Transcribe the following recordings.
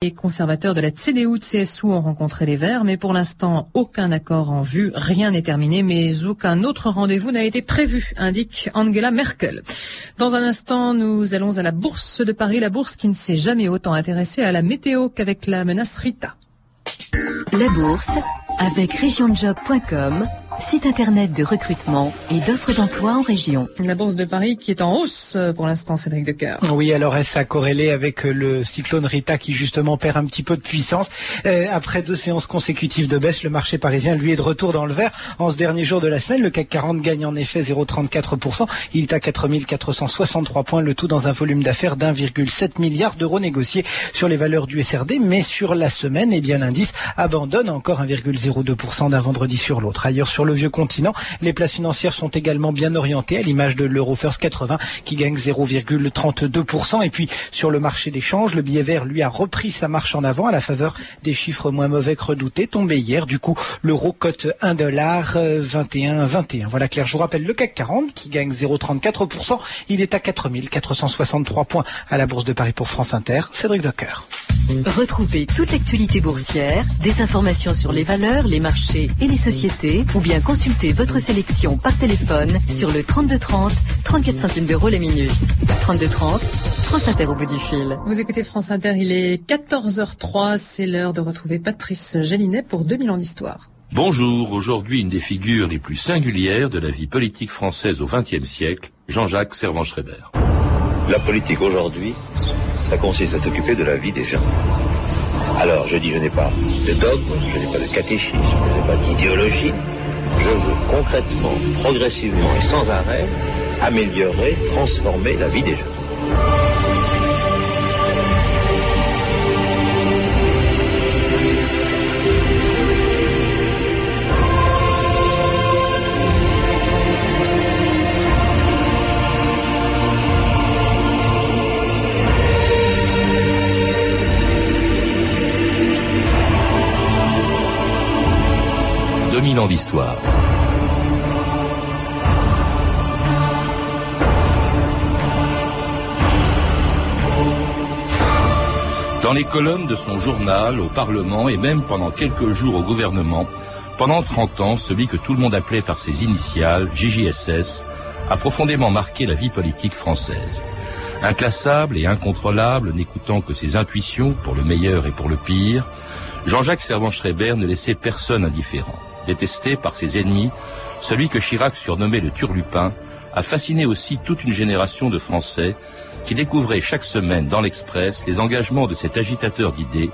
Les conservateurs de la CDU-CSU ont rencontré les Verts, mais pour l'instant, aucun accord en vue, rien n'est terminé, mais aucun autre rendez-vous n'a été prévu, indique Angela Merkel. Dans un instant, nous allons à la Bourse de Paris, la bourse qui ne s'est jamais autant intéressée à la météo qu'avec la menace Rita. La Bourse, avec regionjob.com, site internet de recrutement et d'offres d'emploi en région. La bourse de Paris qui est en hausse euh, pour l'instant, Cédric Decoeur. Oui, alors est-ce à corréler avec euh, le cyclone Rita qui justement perd un petit peu de puissance? Euh, Après deux séances consécutives de baisse, le marché parisien lui est de retour dans le vert. En ce dernier jour de la semaine, le CAC 40 gagne en effet 0,34%. Il est à 4463 points, le tout dans un volume d'affaires d'1,7 milliard d'euros négociés sur les valeurs du SRD. Mais sur la semaine, eh bien l'indice abandonne encore 1,02% d'un vendredi sur l'autre. Ailleurs sur le vieux continent. Les places financières sont également bien orientées à l'image de l'Euro First 80 qui gagne 0,32%. Et puis sur le marché des changes, le billet vert lui a repris sa marche en avant à la faveur des chiffres moins mauvais que redoutés tombés hier. Du coup, l'euro cote 1 dollar 21 21. Voilà clair. Je vous rappelle le CAC 40 qui gagne 0,34%. Il est à 4463 points à la Bourse de Paris pour France Inter. Cédric Docker. Retrouvez toute l'actualité boursière, des informations sur les valeurs, les marchés et les sociétés, ou bien consultez votre sélection par téléphone sur le 3230, 34 centimes d'euros la minute. 3230, France Inter au bout du fil. Vous écoutez France Inter, il est 14h03, c'est l'heure de retrouver Patrice Gélinet pour 2000 ans d'histoire. Bonjour, aujourd'hui une des figures les plus singulières de la vie politique française au XXe siècle, Jean-Jacques Servan-Schreiber. La politique aujourd'hui, ça consiste à s'occuper de la vie des gens. Alors, je dis, je n'ai pas de dogme, je n'ai pas de catéchisme, je n'ai pas d'idéologie. Je veux concrètement, progressivement et sans arrêt améliorer, transformer la vie des gens. Dans les colonnes de son journal, au Parlement et même pendant quelques jours au gouvernement, pendant 30 ans, celui que tout le monde appelait par ses initiales, JJSS, a profondément marqué la vie politique française. Inclassable et incontrôlable, n'écoutant que ses intuitions pour le meilleur et pour le pire, Jean-Jacques Servan-Schreiber ne laissait personne indifférent détesté par ses ennemis, celui que Chirac surnommait le turlupin, a fasciné aussi toute une génération de Français qui découvraient chaque semaine dans l'Express les engagements de cet agitateur d'idées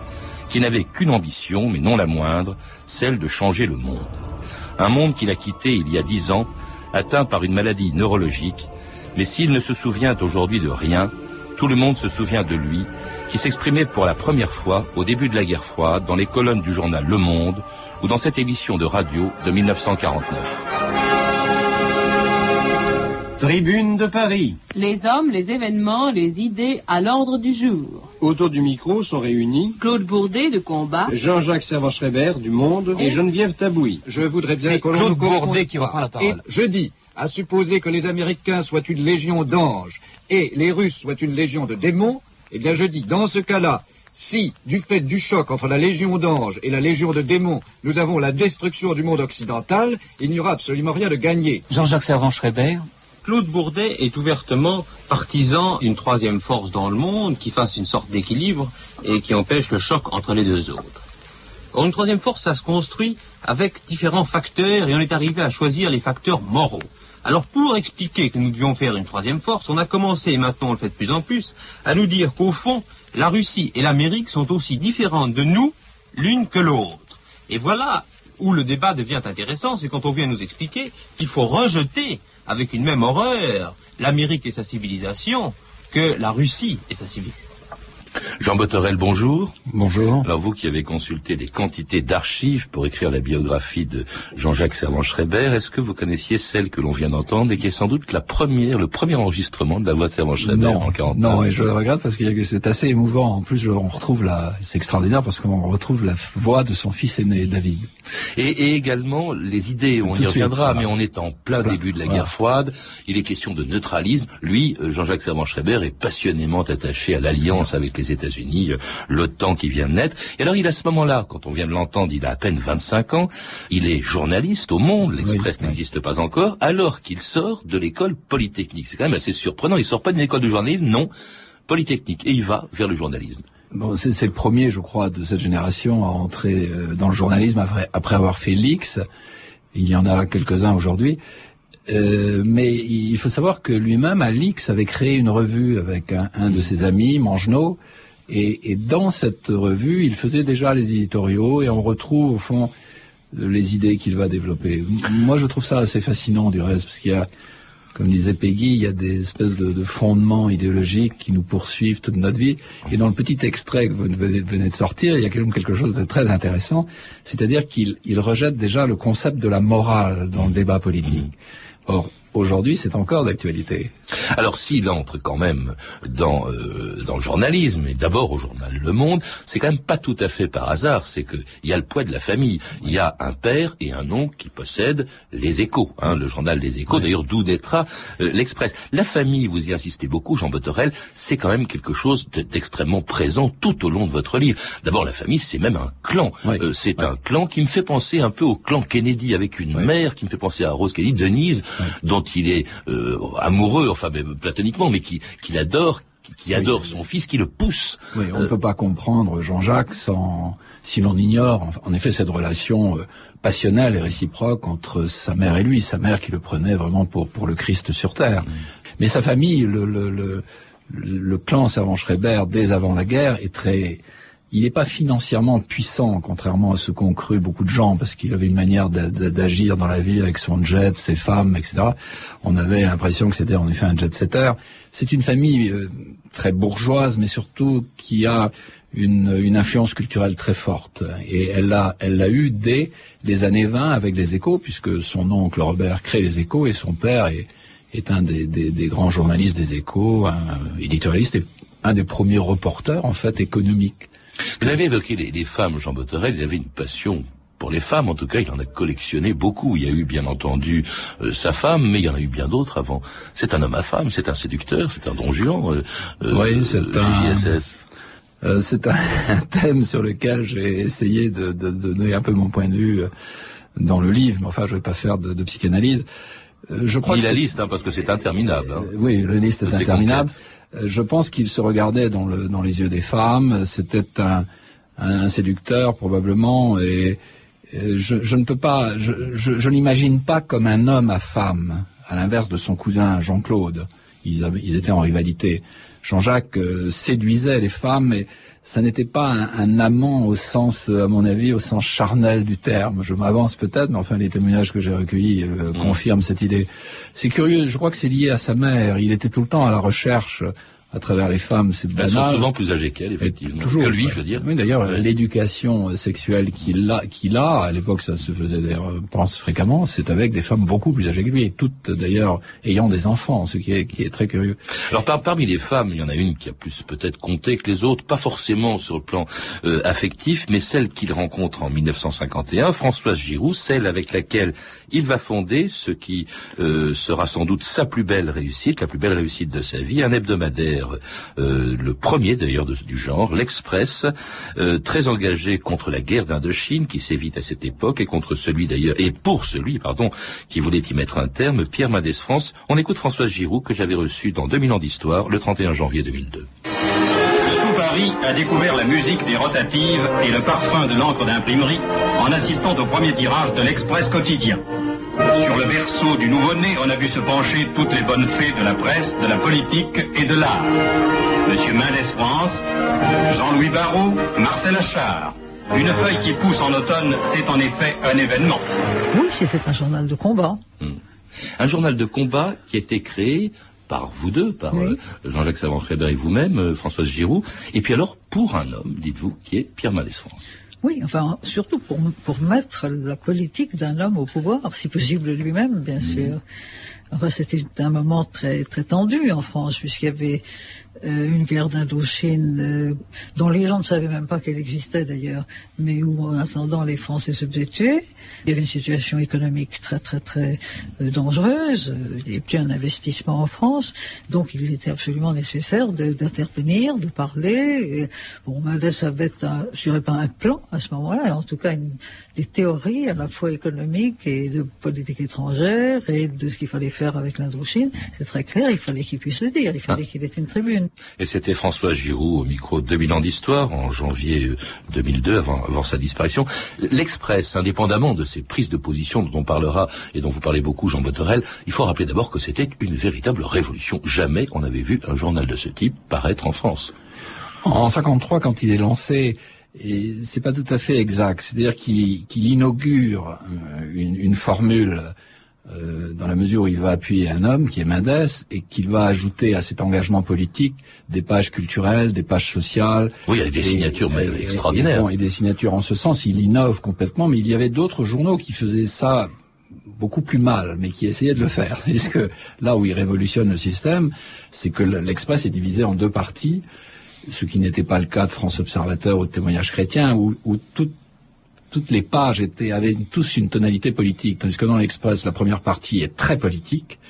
qui n'avait qu'une ambition, mais non la moindre, celle de changer le monde. Un monde qu'il a quitté il y a dix ans, atteint par une maladie neurologique, mais s'il ne se souvient aujourd'hui de rien, tout le monde se souvient de lui, qui s'exprimait pour la première fois au début de la guerre froide dans les colonnes du journal Le Monde, ou dans cette émission de radio de 1949. Tribune de Paris. Les hommes, les événements, les idées à l'ordre du jour. Autour du micro sont réunis Claude Bourdet de Combat, Jean-Jacques Servan-Schreiber du Monde et Geneviève Tabouy. Je voudrais bien que l'on Claude Bourdet qui reprend la parole. Et je dis, à supposer que les Américains soient une légion d'anges et les Russes soient une légion de démons, eh bien je dis, dans ce cas-là, si, du fait du choc entre la Légion d'anges et la Légion de démons, nous avons la destruction du monde occidental, il n'y aura absolument rien de gagné. Jean-Jacques Servan-Schreiber. Claude Bourdet est ouvertement partisan d'une troisième force dans le monde qui fasse une sorte d'équilibre et qui empêche le choc entre les deux autres. Or, une troisième force, ça se construit avec différents facteurs et on est arrivé à choisir les facteurs moraux. Alors, pour expliquer que nous devions faire une troisième force, on a commencé, et maintenant on le fait de plus en plus, à nous dire qu'au fond, la Russie et l'Amérique sont aussi différentes de nous l'une que l'autre. Et voilà où le débat devient intéressant, c'est quand on vient nous expliquer qu'il faut rejeter avec une même horreur l'Amérique et sa civilisation que la Russie et sa civilisation. Jean Botterel, bonjour. Bonjour. Alors vous qui avez consulté des quantités d'archives pour écrire la biographie de Jean-Jacques Servan-Schreiber, est-ce que vous connaissiez celle que l'on vient d'entendre et qui est sans doute la première, le premier enregistrement de la voix de Servan-Schreiber en 40 non, et je le regrette parce que c'est assez émouvant. En plus, on retrouve la, c'est extraordinaire parce qu'on retrouve la voix de son fils aîné, David. Et, et également les idées, on Tout y suite, reviendra, voilà. mais on est en plein Voilà, début de la voilà. guerre froide. Il est question de neutralisme. Lui, euh, Jean-Jacques Servan-Schreiber, est passionnément attaché à l'alliance avec les les États-Unis, euh, l'OTAN qui vient de naître. Et alors il a à ce moment-là, quand on vient de l'entendre, il a à peine 25 ans, il est journaliste au Monde, l'Express n'existe pas encore, alors qu'il sort de l'école polytechnique. C'est quand même assez surprenant. Il sort pas d'une école de journalisme, non, polytechnique, et il va vers le journalisme. Bon, c'est le premier, je crois, de cette génération à entrer euh, dans le journalisme après, après avoir fait l'X. Il y en a quelques-uns aujourd'hui. Euh, mais il faut savoir que lui-même, à l'X, avait créé une revue avec un, de ses amis, Mangenot, et, et, dans cette revue, il faisait déjà les éditoriaux, et on retrouve au fond les idées qu'il va développer. Moi, je trouve ça assez fascinant du reste, parce qu'il y a comme disait Peggy, il y a des espèces de, de, fondements idéologiques qui nous poursuivent toute notre vie. Et dans le petit extrait que vous venez, de sortir, il y a quand même quelque chose de très intéressant, c'est-à-dire qu'il rejette déjà le concept de la morale dans le débat politique. Or, aujourd'hui, c'est encore d'actualité. Alors s'il entre quand même dans euh, dans le journalisme et d'abord au journal Le Monde, c'est quand même pas tout à fait par hasard. C'est que il y a le poids de la famille. Il y a un père et un oncle qui possèdent les Échos, hein, le journal Les Échos. D'ailleurs, d'où naîtra euh, l'Express. La famille, vous y insistez beaucoup, Jean Botterel, c'est quand même quelque chose d'extrêmement présent tout au long de votre livre. D'abord, la famille, c'est même un clan. Euh, c'est un clan qui me fait penser un peu au clan Kennedy, avec une mère qui me fait penser à Rose Kennedy, Denise, dont il est amoureux. Enfin, platoniquement, mais qui, qui adore, qui, adore son fils, qui le pousse. Oui, on ne peut pas comprendre Jean-Jacques sans, si l'on ignore, en effet, cette relation euh, passionnelle et réciproque entre sa mère et lui, sa mère qui le prenait vraiment pour, pour le Christ sur terre. Mm. Mais sa famille, le, le, le, le clan Servan-Schreiber, dès avant la guerre, est très, il n'est pas financièrement puissant, contrairement à ce qu'ont cru beaucoup de gens, parce qu'il avait une manière d'agir dans la vie avec son jet, ses femmes, etc. On avait l'impression que c'était en effet un jet-setter. C'est une famille euh, très bourgeoise, mais surtout qui a une, influence culturelle très forte. Et elle l'a elle l'a eu dès les années 20 avec les échos, puisque son oncle Robert crée les échos et son père est, un des, des, des, grands journalistes des échos, un éditorialiste et un des premiers reporters en fait économiques. Vous avez évoqué les, femmes, Jean Boterel, il avait une passion pour les femmes, en tout cas, il en a collectionné beaucoup. Il y a eu, bien entendu, euh, sa femme, mais il y en a eu bien d'autres avant. C'est un homme à femme, c'est un séducteur, c'est un don Juan, euh, euh, oui, c'est un... c'est un, thème sur lequel j'ai essayé de, donner un peu mon point de vue dans le livre, mais enfin, je ne vais pas faire de, psychanalyse. Je crois Il la liste, hein, parce que c'est interminable. Hein. Oui, la liste est interminable. Euh, je pense qu'il se regardait dans, le, dans les yeux des femmes. C'était un, séducteur probablement, et, je, ne peux pas, je n'imagine pas comme un homme à femme, à l'inverse de son cousin Jean-Claude. Ils, ils étaient en rivalité. Jean-Jacques euh, séduisait les femmes, et ça n'était pas un, amant au sens, à mon avis, au sens charnel du terme. Je m'avance peut-être, mais enfin les témoignages que j'ai recueillis euh, mm. confirment cette idée. C'est curieux, je crois que c'est lié à sa mère. Il était tout le temps à la recherche à travers les femmes, c'est banal. Elles sont souvent plus âgées qu'elle, effectivement. Toujours, que lui, je veux dire. Oui, d'ailleurs, l'éducation sexuelle qu'il a, qu'il a, à l'époque, ça se faisait d'ailleurs, pense fréquemment, c'est avec des femmes beaucoup plus âgées que lui, et toutes d'ailleurs ayant des enfants, ce qui est, qui est très curieux. Alors, parmi les femmes, il y en a une qui a plus peut-être compté que les autres, pas forcément sur le plan euh, affectif, mais celle qu'il rencontre en 1951, Françoise Giroud, celle avec laquelle il va fonder ce qui euh, sera sans doute sa plus belle réussite, la plus belle réussite de sa vie, un hebdomadaire euh, le premier d'ailleurs du genre, l'Express, euh, très engagé contre la guerre d'Indochine qui sévit à cette époque et contre celui d'ailleurs, et pour celui, pardon, qui voulait y mettre un terme, Pierre Mendès France. On écoute François Giroud que j'avais reçu dans 2000 ans d'histoire le 31 janvier 2002. Tout Paris a découvert la musique des rotatives et le parfum de l'encre d'imprimerie en assistant au premier tirage de l'Express quotidien. Sur le berceau du nouveau-né, on a vu se pencher toutes les bonnes fées de la presse, de la politique et de l'art. Monsieur Mendes France, Jean-Louis Barrault, Marcel Achard. Une feuille qui pousse en automne, c'est en effet un événement. Oui, c'est un journal de combat. Hmm. Un journal de combat qui a été créé par vous deux, par euh, Jean-Jacques Savant-Schreiber et vous-même, euh, Françoise Giroud, et puis alors pour un homme, dites-vous, qui est Pierre Mendès France. Oui, enfin, surtout pour, pour mettre la politique d'un homme au pouvoir, si possible lui-même, bien mmh. sûr. Enfin, c'était un moment très très tendu en France, puisqu'il y avait une guerre d'Indochine euh, dont les gens ne savaient même pas qu'elle existait d'ailleurs, mais où en attendant les Français se faisaient tuer. Il y avait une situation économique très très très euh, dangereuse. Il n'y avait plus un investissement en France, donc il était absolument nécessaire de- d'intervenir, de, parler. Et, bon, Mendes avait, un, je dirais pas un plan à ce moment-là, en tout cas une, des théories à la fois économiques et de politique étrangère et de ce qu'il fallait faire avec l'Indochine. C'est très clair, il fallait qu'il puisse le dire, il fallait qu'il ait une tribune. Et c'était François Giroud au micro de 2000 ans d'histoire en janvier euh, 2002, avant, avant sa disparition. L'Express, indépendamment de ces prises de position dont on parlera et dont vous parlez beaucoup, Jean Botorel, il faut rappeler d'abord que c'était une véritable révolution. Jamais on n'avait vu un journal de ce type paraître en France. En 53, quand il est lancé, et c'est pas tout à fait exact. C'est-à-dire qu'il qu'il inaugure euh, une, une formule euh, dans la mesure où il va appuyer un homme qui est Mendes et qu'il va ajouter à cet engagement politique des pages culturelles, des pages sociales. Oui, avec des Et- signatures mais extraordinaires. Et, bon, et des signatures en ce sens, il innove complètement, mais il y avait d'autres journaux qui faisaient ça beaucoup plus mal, mais qui essayaient de le faire. Puisque là où il révolutionne le système, c'est que l'Express est divisé en deux parties, ce qui n'était pas le cas de France Observateur ou de Témoignages chrétiens, où, où tout- toutes les pages étaient, avaient tous une tonalité politique, tandis que dans l'Express, la première partie est très politique,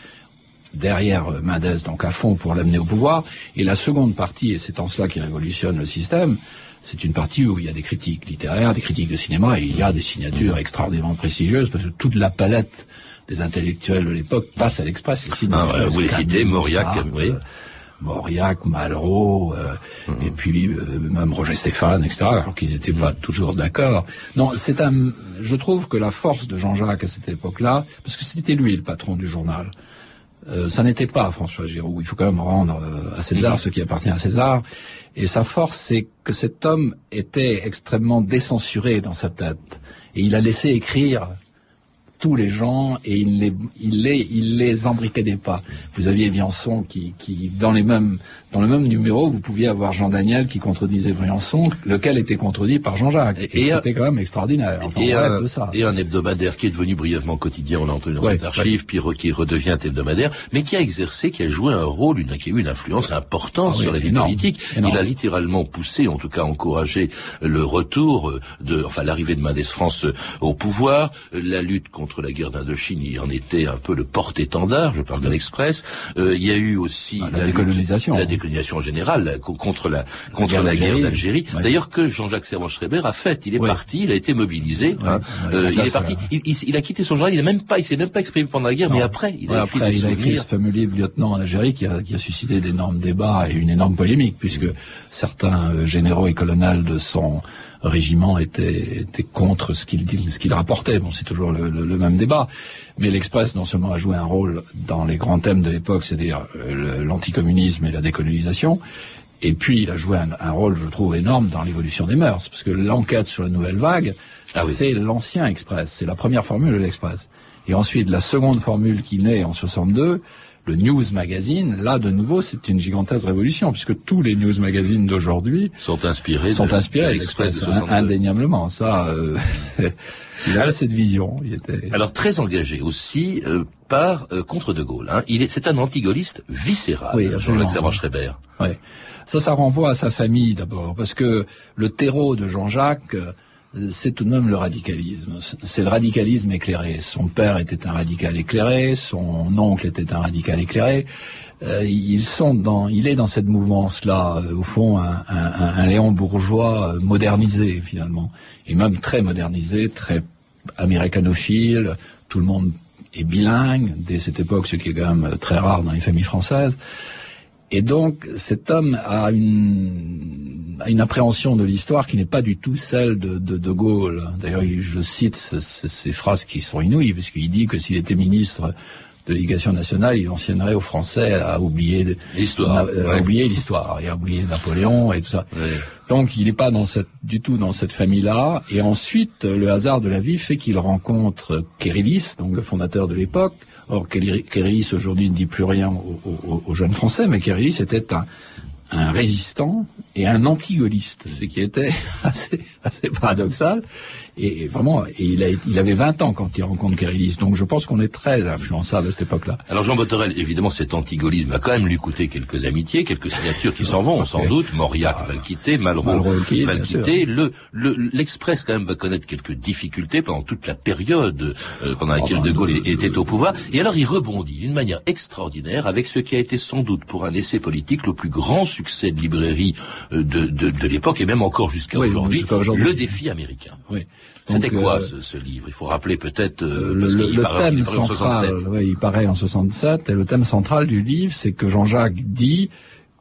derrière euh, Mendes, donc à fond pour l'amener au pouvoir, et la seconde partie, et c'est en cela qu'il révolutionne le système, c'est une partie où il y a des critiques littéraires, des critiques de cinéma, et il y a des signatures extraordinairement prestigieuses, parce que toute la palette des intellectuels de l'époque passe à l'Express. Ah, vous les citez, Mauriac, oui. Mauriac, Malraux, euh, et puis euh, même Roger Stéphane, etc., alors qu'ils n'étaient pas toujours d'accord. Non, c'est un. Je trouve que la force de Jean-Jacques à cette époque-là, parce que c'était lui le patron du journal, euh, ça n'était pas François Giroud. Il faut quand même rendre euh, à César ce qui appartient à César. Et sa force, c'est que cet homme était extrêmement décensuré dans sa tête. Et il a laissé écrire tous les gens et il les, il les, il les embriquait pas. Vous aviez Viançon qui, qui, dans les mêmes, dans le même numéro, vous pouviez avoir Jean Daniel qui contredisait Viançon, lequel était contredit par Jean-Jacques. Et, Et- c'était quand même extraordinaire. Enfin, et, un, de ça. et un hebdomadaire qui est devenu brièvement quotidien, on l'a entendu dans Ouais, cette archive, puis re- qui redevient hebdomadaire, mais qui a exercé, qui a joué un rôle, une, qui a eu une influence importante Ah oui, sur la vie énorme, politique. énorme. Il a littéralement poussé, en tout cas encouragé le retour euh, de, enfin l'arrivée de Mendes France euh, au pouvoir, Euh, la lutte contre la guerre d'Indochine, il en était un peu le porte-étendard, je parle de l'Express. Euh, il y a eu aussi Ah, la lutte- décolonisation. la décolonisation générale la- co- contre la contre la guerre d'Algérie. Ouais. D'ailleurs que Jean-Jacques Servan-Schreiber a fait. Il est Ouais. parti, il a été mobilisé. hein. Euh, il est parti. euh, Il, il- il a quitté son journal. Il a même pas, il s'est même pas exprimé pendant la guerre, mais après, il a écrit après, des il a écrit ce fameux livre Lieutenant en Algérie qui a, qui a suscité d'énormes débats et une énorme polémique puisque certains euh, généraux et colonels de son régiment étaient, étaient contre ce qu'il ce qu'il rapportait. Bon, c'est toujours le, le- le même débat. Mais l'Express non seulement a joué un rôle dans les grands thèmes de l'époque, c'est-à-dire euh, l'anticommunisme et la décolonisation, et puis il a joué un, un rôle, je trouve, énorme dans l'évolution des mœurs, parce que l'enquête sur la nouvelle vague, Ah oui. c'est l'ancien Express, c'est la première formule de l'Express. Et ensuite, la seconde formule qui naît en 62, le News Magazine, là, de nouveau, c'est une gigantesque révolution, puisque tous les News Magazines d'aujourd'hui sont inspirés sont de- inspirés de de l'Express de l'Express, 62. indéniablement. Ça, euh, il a cette vision. Il était... Alors très engagé aussi euh, par euh, contre De Gaulle. hein. Il est, c'est un antigaulliste viscéral, Oui. Jean-Jacques Servan-Schreiber. Ouais. Ça, ça renvoie à sa famille d'abord, parce que le terreau de Jean-Jacques, euh, c'est tout de même le radicalisme. C'est le radicalisme éclairé. Son père était un radical éclairé, son oncle était un radical éclairé. Euh, ils sont dans, il est dans cette mouvance-là, euh, au fond, un, un, un- Léon bourgeois euh, modernisé finalement, et même très modernisé, très américanophile. Tout le monde est bilingue dès cette époque, ce qui est quand même très rare dans les familles françaises. Et donc, cet homme a une, a une appréhension de l'histoire qui n'est pas du tout celle de De, de Gaulle. D'ailleurs, il- je cite ce- ce- ces phrases qui sont inouïes, puisqu'il dit que s'il était ministre de l'éducation nationale, il enseignerait aux Français à oublier L'histoire, ouais. oublier l'histoire et à oublier Napoléon et tout ça. Ouais. Donc, il n'est pas dans cette, du tout dans cette famille-là. Et ensuite, le hasard de la vie fait qu'il rencontre Kérillis, donc le fondateur de l'époque. Or, Kérillis aujourd'hui ne dit plus rien aux, jeunes Français, mais Kérillis était un, résistant et un anti-gaulliste, ce qui était assez paradoxal. Et, vraiment, et il, a, il avait 20 ans quand il rencontre Kérylis. Donc je pense qu'on est très influençable à cette époque-là. Alors Jean Botorel, évidemment, cet antigaullisme a quand même lui coûté quelques amitiés, quelques signatures qui s'en vont, sans doute. Mauriac va le quitter, Malraux, va le quitter. Le, l'Express, quand même, va connaître quelques difficultés pendant toute la période euh, pendant laquelle oh, De Gaulle était au pouvoir. Et alors il rebondit d'une manière extraordinaire avec ce qui a été sans doute pour un essai politique le plus grand succès de librairie euh, de, de, de l'époque et même encore jusqu'à aujourd'hui, le défi américain. Oui. C'était quoi euh, ce, livre? Il faut rappeler peut-être euh, le, le thème central. il paraît en 67 et le thème central du livre, c'est que Jean-Jacques dit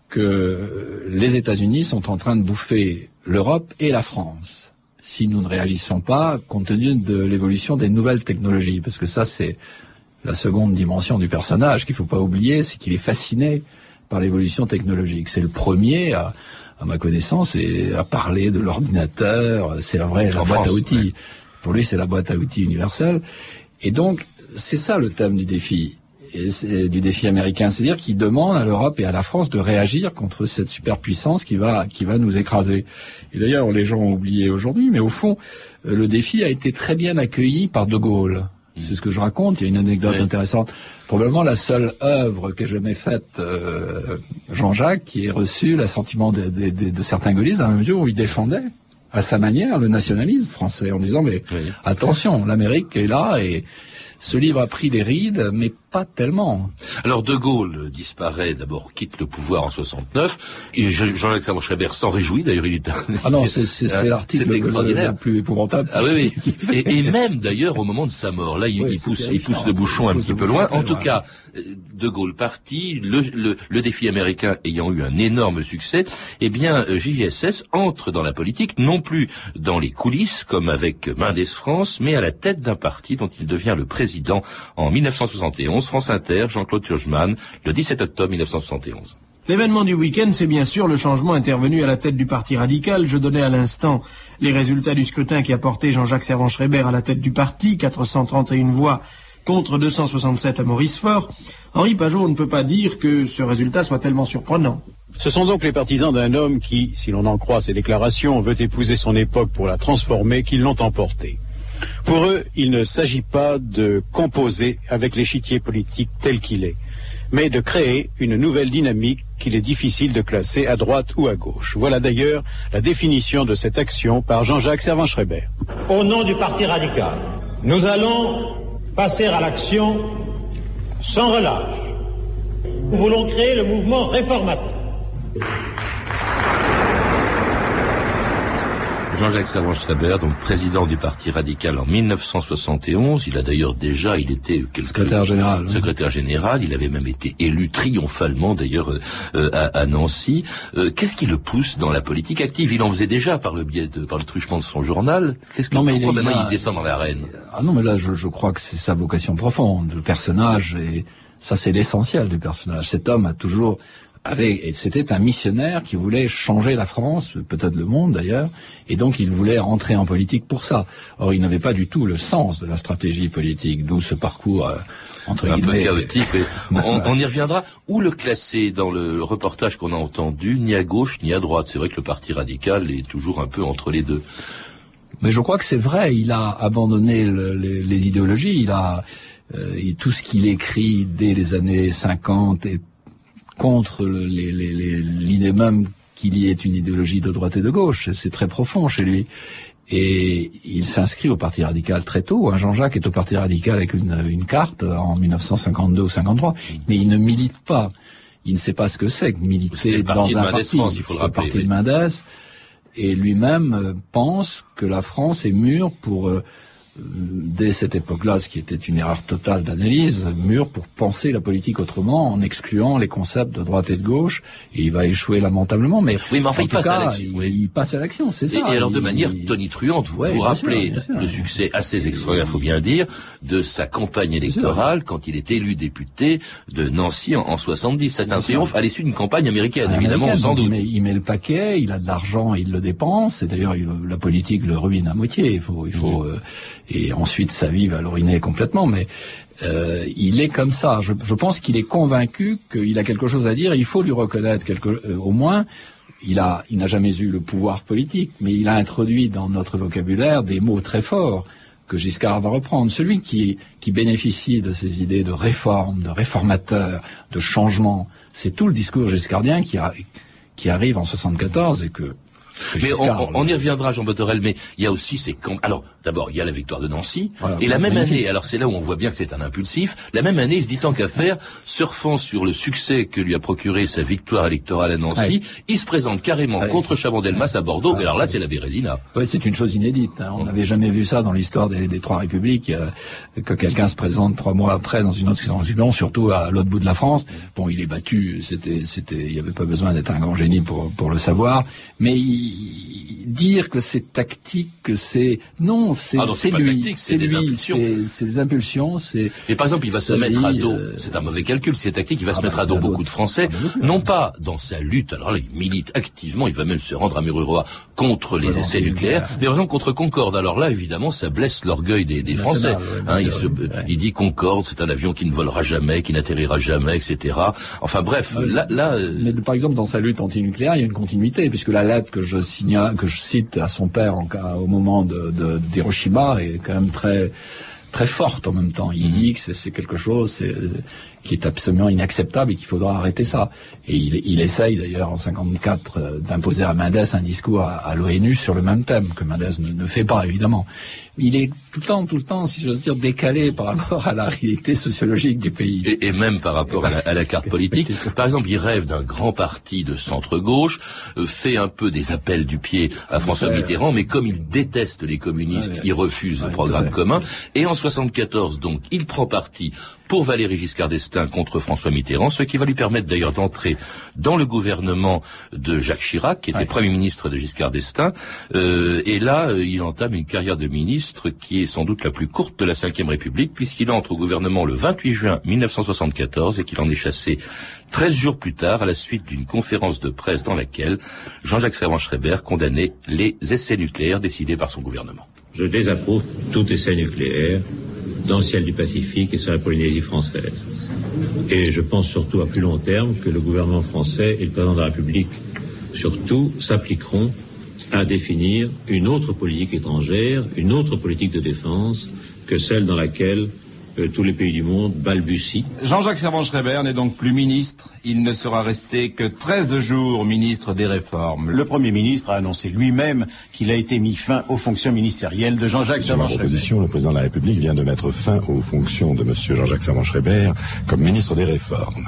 que les États-Unis sont en train de bouffer l'Europe et la France si nous ne réagissons pas compte tenu de l'évolution des nouvelles technologies parce que ça c'est la seconde dimension du personnage qu'il faut pas oublier, c'est qu'il est fasciné par l'évolution technologique. C'est le premier à, à ma connaissance, et à parler de l'ordinateur. C'est la vraie la boîte à outils. Pour lui, c'est la boîte à outils universelle. Et donc, c'est ça le thème du défi. Et du défi américain, c'est-à-dire qu'il demande à l'Europe et à la France de réagir contre cette superpuissance qui va qui va nous écraser. Et d'ailleurs, les gens ont oublié aujourd'hui, mais au fond, euh, le défi a été très bien accueilli par De Gaulle. C'est ce que je raconte. Il y a une anecdote intéressante. Probablement la seule œuvre que j'ai jamais faite, euh, Jean-Jacques, qui ait reçu l'assentiment de, de, certains gaullistes dans la mesure où il défendait à sa manière le nationalisme français en disant mais attention, l'Amérique est là et ce livre a pris des rides, mais pas tellement. Alors De Gaulle disparaît, d'abord quitte le pouvoir en 69, et Jean-Alexandre Schreiber s'en réjouit, d'ailleurs il est... Ah non, c'est l'article le, plus épouvantable. Ah oui, oui. et, même d'ailleurs au moment de sa mort, là il, pousse, il pousse le bouchon un petit peu loin. En tout cas, De Gaulle parti, le, le, défi américain ayant eu un énorme succès, eh bien JSS entre dans la politique, non plus dans les coulisses comme avec Mendes France, mais à la tête d'un parti dont il devient le président en 1971. France Inter, Jean-Claude Turgeman, le 17 octobre 1971. L'événement du week-end, c'est bien sûr le changement intervenu à la tête du Parti radical. Je donnais à l'instant les résultats du scrutin qui a porté Jean-Jacques Servan-Schreiber à la tête du parti, 431 voix contre 267 à Maurice Fort. Henri Pajot ne peut pas dire que ce résultat soit tellement surprenant. Ce sont donc les partisans d'un homme qui, si l'on en croit ses déclarations, veut épouser son époque pour la transformer, qui l'ont emporté. Pour eux, il ne s'agit pas de composer avec l'échiquier politique tel qu'il est, mais de créer une nouvelle dynamique qu'il est difficile de classer à droite ou à gauche. Voilà d'ailleurs la définition de cette action par Jean-Jacques Servan-Schreiber. Au nom du Parti radical, nous allons passer à l'action sans relâche. Nous voulons créer le mouvement réformateur. Jean-Jacques Servan-Schreiber, donc président du Parti radical en 1971. Il a d'ailleurs déjà, il était secrétaire général. Secrétaire général. Il avait même été élu triomphalement d'ailleurs euh, euh, à, Nancy. Euh, qu'est-ce qui le pousse dans la politique active? Il en faisait déjà par le biais de, par le truchement de son journal. Qu'est-ce qui mais il, maintenant il, descend dans l'arène? Ah non, mais là je, je crois que c'est sa vocation profonde. Le personnage et ça c'est l'essentiel du personnage. Cet homme a toujours c'était un missionnaire qui voulait changer la France, peut-être le monde d'ailleurs, et donc il voulait entrer en politique pour ça. Or, il n'avait pas du tout le sens de la stratégie politique, d'où ce parcours euh, entre un peu chaotique. on, y reviendra. Où le classer dans le reportage qu'on a entendu, ni à gauche ni à droite? C'est vrai que le Parti radical est toujours un peu entre les deux. Mais je crois que c'est vrai. Il a abandonné les, idéologies. Il a euh, tout ce qu'il écrit dès les années 50 est contre l'idée même qu'il y ait une idéologie de droite et de gauche. C'est très profond chez lui. Et il s'inscrit au Parti radical très tôt. Hein. Jean-Jacques est au Parti radical avec une, carte en 1952 ou 53, mais il ne milite pas. Il ne sait pas ce que c'est que militer dans un parti. France, il faut le, rappeler, parti de Mendes. Et lui-même euh, pense que la France est mûre pour euh, dès cette époque-là, ce qui était une erreur totale d'analyse, mûr pour penser la politique autrement, en excluant les concepts de droite et de gauche, et il va échouer lamentablement, mais, oui, mais enfin, il, passe cas, il, passe à l'action, c'est ça. Et, alors de manière tonitruante, vous vous rappelez le succès assez extraordinaire, faut bien dire, de sa campagne électorale quand il est élu député de Nancy en, 70. C'est un triomphe à l'issue d'une campagne américaine, évidemment, sans doute. il met le paquet, il a de l'argent, il le dépense, et d'ailleurs la politique le ruine à moitié. Il faut, il faut, mmh. euh, et ensuite sa vie va l'oriner complètement, mais euh, il est comme ça. Je, pense qu'il est convaincu qu'il a quelque chose à dire. Il faut lui reconnaître quelque, euh, au moins il a, il n'a jamais eu le pouvoir politique, mais il a introduit dans notre vocabulaire des mots très forts que Giscard va reprendre. Celui qui, qui bénéficie de ces idées de réforme, de réformateur, de changement, c'est tout le discours giscardien qui, a, qui arrive en 74 et que mais on, on, y reviendra, Jean Botorel, mais il y a aussi ces... Alors, d'abord, il y a la victoire de Nancy, et la même année, alors c'est là où on voit bien que c'est un impulsif, la même année, il se dit tant qu'à faire, surfant sur le succès que lui a procuré sa victoire électorale à Nancy, il se présente carrément contre Chaban-Delmas à Bordeaux, et alors là, c'est la Bérésina. C'est une chose inédite. Hein. On n'avait jamais vu ça dans l'histoire des, des, Trois Républiques, euh, que quelqu'un se présente trois mois après dans une autre circonscription, surtout à l'autre bout de la France. Bon, il est battu, c'était, c'était, il n'y avait pas besoin d'être un grand génie pour, pour le savoir, mais il, dire que c'est tactique, que c'est non, c'est ah lui, c'est lui, c'est des impulsions, c'est. Et par exemple, il va se mettre à dos. Euh, c'est un mauvais calcul, c'est tactique. Il va ah se bah, mettre à dos beaucoup de Français, ah bah, non pas dans sa lutte. Alors là, il milite activement. Il va même se rendre à Mururoa contre les essais nucléaires, mais par exemple contre Concorde. Alors là, évidemment, ça blesse l'orgueil des, des Français. hein, il, se, il, dit Concorde, c'est un avion qui ne volera jamais, qui n'atterrira jamais, etc. Enfin bref, là, là. Euh, mais par exemple, dans sa lutte antinucléaire, il y a une continuité, puisque la lettre que je signale, que je cite à son père en au moment de, d'Hiroshima est quand même très très forte en même temps. Il mm. dit que c'est quelque chose qui est absolument inacceptable et qu'il faudra arrêter ça. Et il, il essaye d'ailleurs en 54 euh, d'imposer à Mendes un discours à, à l'ONU sur le même thème que Mendes ne, ne, fait pas évidemment. Il est tout le temps, tout le temps, si j'ose dire, décalé par rapport à la réalité sociologique du pays. Et, et même par rapport à la, à la carte politique. Par exemple, il rêve d'un grand parti de centre-gauche, euh, fait un peu des appels du pied à François Mitterrand, mais comme il déteste les communistes, il refuse le programme commun. Et en 74, donc, il prend parti pour Valéry Giscard d'Estaing contre François Mitterrand, ce qui va lui permettre d'ailleurs d'entrer dans le gouvernement de Jacques Chirac, qui était. Premier ministre de Giscard d'Estaing. Euh, et là, euh, il entame une carrière de ministre qui est sans doute la plus courte de la Ve République, puisqu'il entre au gouvernement le 28 juin 1974 et qu'il en est chassé 13 jours plus tard à la suite d'une conférence de presse dans laquelle Jean-Jacques Servan-Schreiber condamnait les essais nucléaires décidés par son gouvernement. Je désapprouve tout essai nucléaire dans le ciel du Pacifique et sur la Polynésie française. Et je pense surtout à plus long terme que le gouvernement français et le président de la République, surtout, s'appliqueront à définir une autre politique étrangère, une autre politique de défense que celle dans laquelle euh, tous les pays du monde balbutient. Jean-Jacques Servan-Schreiber n'est donc plus ministre. Il ne sera resté que 13 jours ministre des réformes. Le Premier ministre a annoncé lui-même qu'il a été mis fin aux fonctions ministérielles de Jean-Jacques Servan-Schreiber. le président de la République vient de mettre fin aux fonctions de M. Jean-Jacques Servan-Schreiber comme ministre des réformes.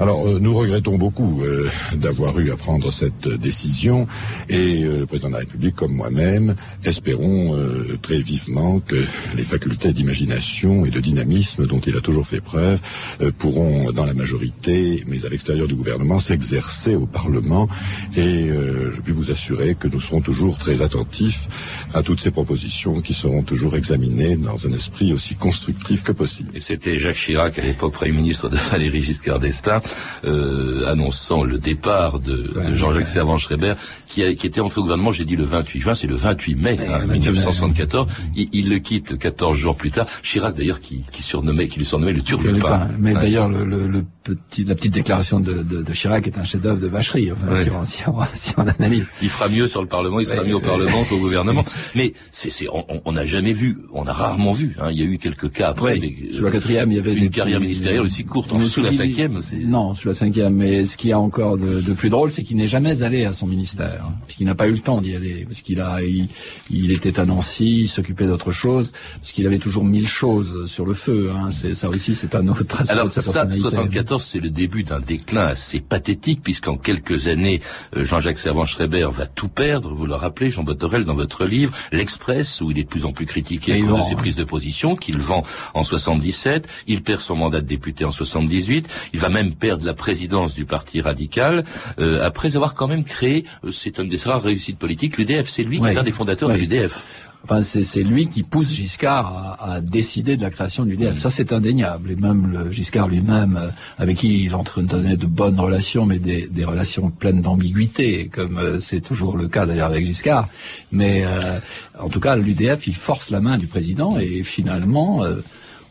Alors, euh, nous regrettons beaucoup euh, d'avoir eu à prendre cette décision et euh, le président de la République, comme moi-même, espérons euh, très vivement que les facultés d'imagination et de dynamisme dont il a toujours fait preuve euh, pourront, dans la majorité, mais à l'extérieur du gouvernement, s'exercer au Parlement et euh, je puis vous assurer que nous serons toujours très attentifs à toutes ces propositions qui seront toujours examinées dans un esprit aussi constructif que possible. Et c'était Jacques Chirac, à l'époque Premier ministre de Valéry Giscard d'Estaing, euh, annonçant le départ de, ouais, de Jean-Jacques ouais. Servan-Schreiber, qui, qui, était entré au gouvernement, j'ai dit le 28 juin, c'est le 28 mai ouais, hein, 1974. Il, il, le quitte 14 jours plus tard. Chirac, d'ailleurs, qui, qui, surnommait, qui lui surnommait le turlupin. Mais d'ailleurs, le, le, le petit, la petite déclaration de, de, de Chirac est un chef-d'œuvre de vacherie, enfin, si, on, si, on, si, on, analyse. Il fera mieux sur le Parlement, il sera mieux au Parlement qu'au gouvernement. Mais c'est, on n'a jamais vu, on a rarement vu. Hein, il y a eu quelques cas après. Mais, sous la quatrième, il y avait une carrière ministérielle aussi courte. En sous la cinquième, non, sous la cinquième. Mais ce qui a encore de, de plus drôle, c'est qu'il n'est jamais allé à son ministère, hein, puisqu'il n'a pas eu le temps d'y aller, parce qu'il a, il, il, était à Nancy, il s'occupait d'autre chose, parce qu'il avait toujours mille choses sur le feu. Hein. C'est ça aussi, c'est un autre aspect Alors, de sa ça, 74, c'est le début d'un déclin assez pathétique, puisqu'en quelques années, euh, Jean-Jacques Servan-Schreiber va tout perdre. Vous le rappelez, Jean Botorel, dans votre livre, l'Express, où il est de plus en plus critiqué à cause de ses prises de position, qu'il vend en 77. Il perd son mandat de député en 78. Il va même perdre la présidence du Parti radical, euh, après avoir quand même créé, euh, c'est une des rares réussites politiques, l'UDF. C'est lui qui est un des fondateurs de l'UDF. Enfin, c'est lui qui pousse Giscard à, à, décider de la création du l'UDF. Ça, c'est indéniable. Et même le Giscard lui-même, euh, avec qui il entretenait de bonnes relations, mais des, des relations pleines d'ambiguïté, comme euh, c'est toujours le cas d'ailleurs avec Giscard. Mais euh, en tout cas, l'UDF, il force la main du président et finalement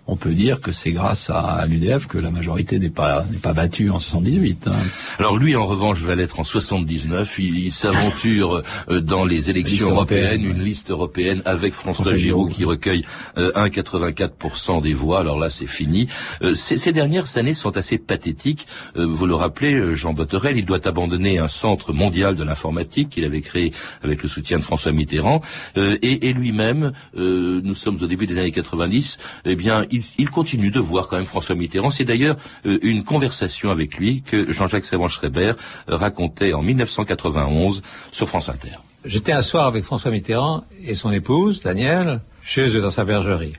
on peut dire que c'est grâce à, l'UDF que la majorité n'est pas n'est pas battue en 78. Hein. Alors lui, en revanche, va l'être en 79. Il, s'aventure euh, dans les élections européennes, une liste européenne avec François, Giroud qui recueille 1,84% des voix. Alors là, c'est fini. Ces, ces, dernières années sont assez pathétiques. Vous le rappelez, Jean Botterel, il doit abandonner un centre mondial de l'informatique qu'il avait créé avec le soutien de François Mitterrand, et, et lui-même, nous sommes au début des années 90, eh bien, il, continue de voir quand même François Mitterrand. C'est d'ailleurs euh, une conversation avec lui que Jean-Jacques Savant-Schreiber euh, racontait en 1991 sur France Inter. J'étais un soir avec François Mitterrand et son épouse, Danielle, chez eux dans sa bergerie.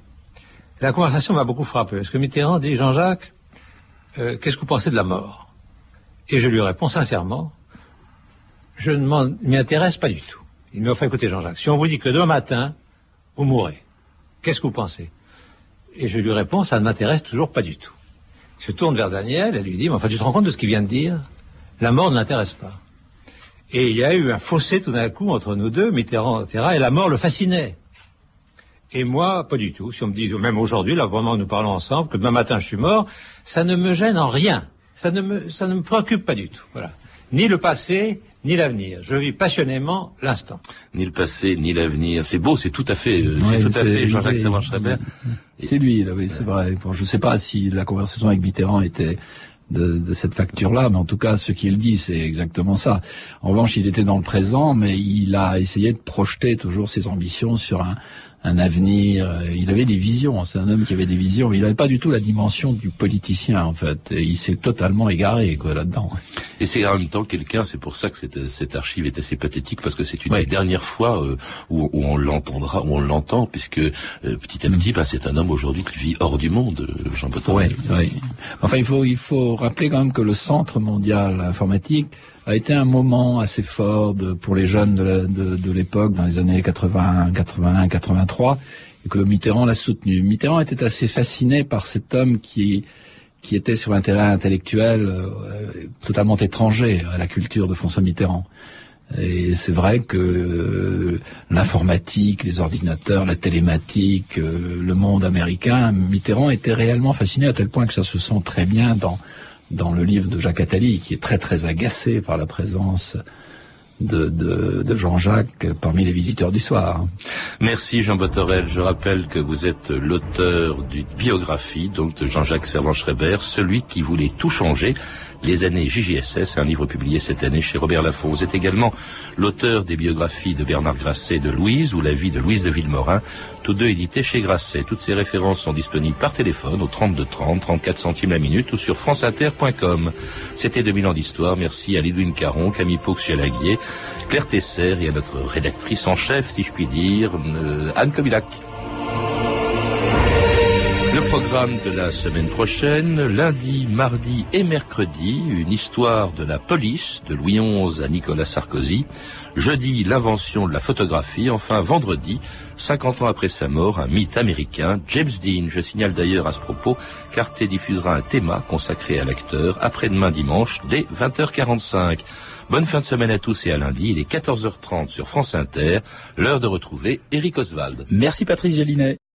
La conversation m'a beaucoup frappé, parce que Mitterrand dit, Jean-Jacques, euh, qu'est-ce que vous pensez de la mort? Et je lui réponds sincèrement, je ne m'y intéresse pas du tout. Il m'a fait écouter Jean-Jacques, si on vous dit que demain matin, vous mourrez, qu'est-ce que vous pensez? Et je lui réponds, ça ne m'intéresse toujours pas du tout. Se tourne vers Daniel et lui dit, mais enfin, tu te rends compte de ce qu'il vient de dire? La mort ne l'intéresse pas. Et il y a eu un fossé tout d'un coup entre nous deux, Mitterrand, etc., et la mort le fascinait. Et moi, pas du tout. Si on me dit, même aujourd'hui, là, vraiment, nous parlons ensemble, que demain matin je suis mort, ça ne me gêne en rien. Ça ne me, ça ne me préoccupe pas du tout. Voilà. Ni le passé, ni l'avenir. Je vis passionnément l'instant. Ni le passé, ni l'avenir. C'est beau, c'est tout à fait, euh, c'est tout à fait Jean-Jacques Savant-Schreiber. C'est lui, là, oui, c'est vrai. Bon, je ne sais pas si la conversation avec Mitterrand était de, de cette facture-là, mais en tout cas, ce qu'il dit, c'est exactement ça. En revanche, il était dans le présent, mais il a essayé de projeter toujours ses ambitions sur un, un avenir. Euh, il avait des visions. C'est un homme qui avait des visions. Il n'avait pas du tout la dimension du politicien, en fait. Et il s'est totalement égaré quoi là-dedans. Et c'est en même temps quelqu'un. C'est pour ça que cette, cette, archive est assez pathétique parce que c'est une des dernières fois euh, où, où, on l'entendra, où on l'entend, puisque euh, petit à petit, mm. bah, c'est un homme aujourd'hui qui vit hors du monde, Jean Potin. Oui, oui. Enfin, il faut il faut rappeler quand même que le Centre mondial informatique a été un moment assez fort de, pour les jeunes de l'époque, dans les années 80, 81, 83, et que Mitterrand l'a soutenu. Mitterrand était assez fasciné par cet homme qui qui était sur un terrain intellectuel euh, totalement étranger à la culture de François Mitterrand. Et c'est vrai que euh, l'informatique, les ordinateurs, la télématique, euh, le monde américain, Mitterrand était réellement fasciné à tel point que ça se sent très bien dans dans le livre de Jacques Attali, qui est très très agacé par la présence de, Jean-Jacques parmi les visiteurs du soir. Merci Jean Botorel. Je rappelle que vous êtes l'auteur d'une biographie de Jean-Jacques Servan-Schreiber, celui qui voulait tout changer les années JJSS, un livre publié cette année chez Robert Laffont. Vous également l'auteur des biographies de Bernard Grasset et de Louise ou la vie de Louise de Villemorin, tous deux édités chez Grasset. Toutes ces références sont disponibles par téléphone au 32 30, 34 centimes la minute ou sur franceinter.com. C'était 2000 ans d'histoire. Merci à Lidwin Caron, Camille Paux-Chalaguier, Claire Tesser et à notre rédactrice en chef, si je puis dire, euh, Anne Kobilac. Programme de la semaine prochaine, lundi, mardi et mercredi, une histoire de la police de Louis XI à Nicolas Sarkozy. Jeudi, l'invention de la photographie. Enfin, vendredi, 50 ans après sa mort, un mythe américain, James Dean. Je signale d'ailleurs à ce propos qu'Arte diffusera un thème consacré à l'acteur après-demain dimanche dès 20h45. Bonne fin de semaine à tous et à lundi. Il est 14h30 sur France Inter. L'heure de retrouver Eric Oswald. Merci Patrice Gélinet.